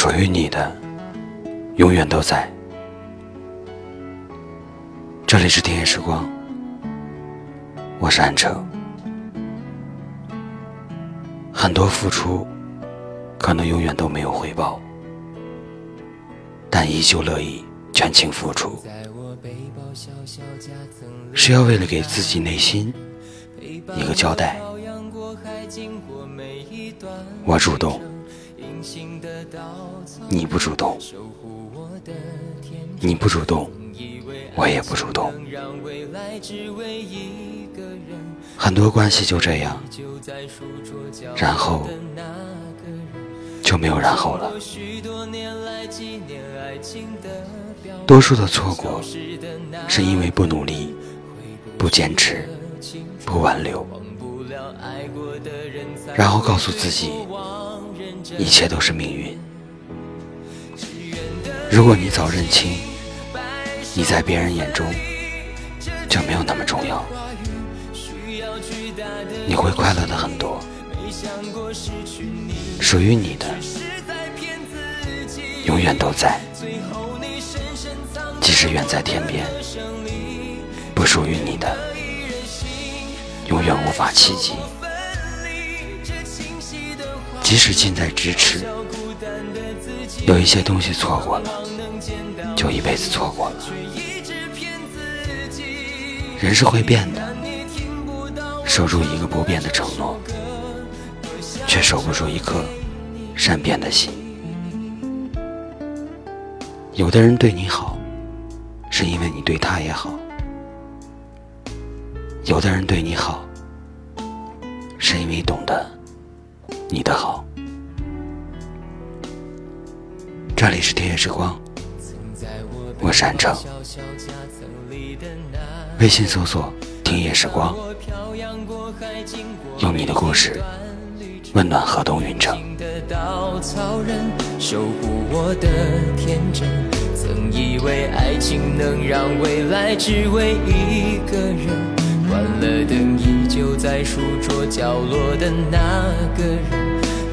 属于你的，永远都在。这里是田野时光，我是安哲。很多付出，可能永远都没有回报，但依旧乐意全情付出，是要为了给自己内心一个交代。我主动，你不主动；你不主动，我也不主动。很多关系就这样，然后就没有然后了。多数的错过，是因为不努力、不坚持、不挽留。然后告诉自己，一切都是命运。如果你早认清，你在别人眼中就没有那么重要，你会快乐的很多。属于你的，永远都在，即使远在天边；不属于你的，永远无法企及。即使近在咫尺，有一些东西错过了，就一辈子错过了。人是会变的，守住一个不变的承诺，却守不住一颗善变的心。有的人对你好，是因为你对他也好；有的人对你好，是因为懂得。你的好，这里是田野时光，我是安城。微信搜索“田野时光”，用你的故事温暖河东云城。守护我的天真，曾以为爱情能让未来只为一个人。关了灯，依旧在书桌角落的那个人，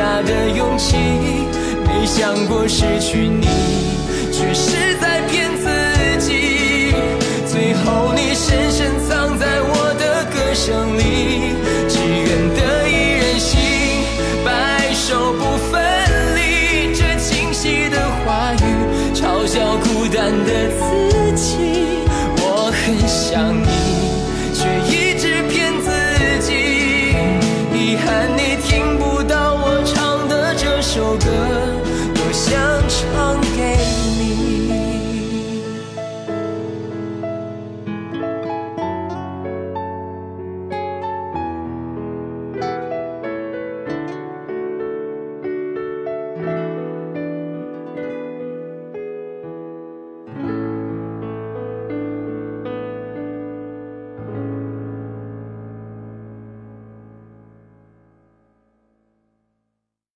要巨大的勇气。没想过失去你，却是在骗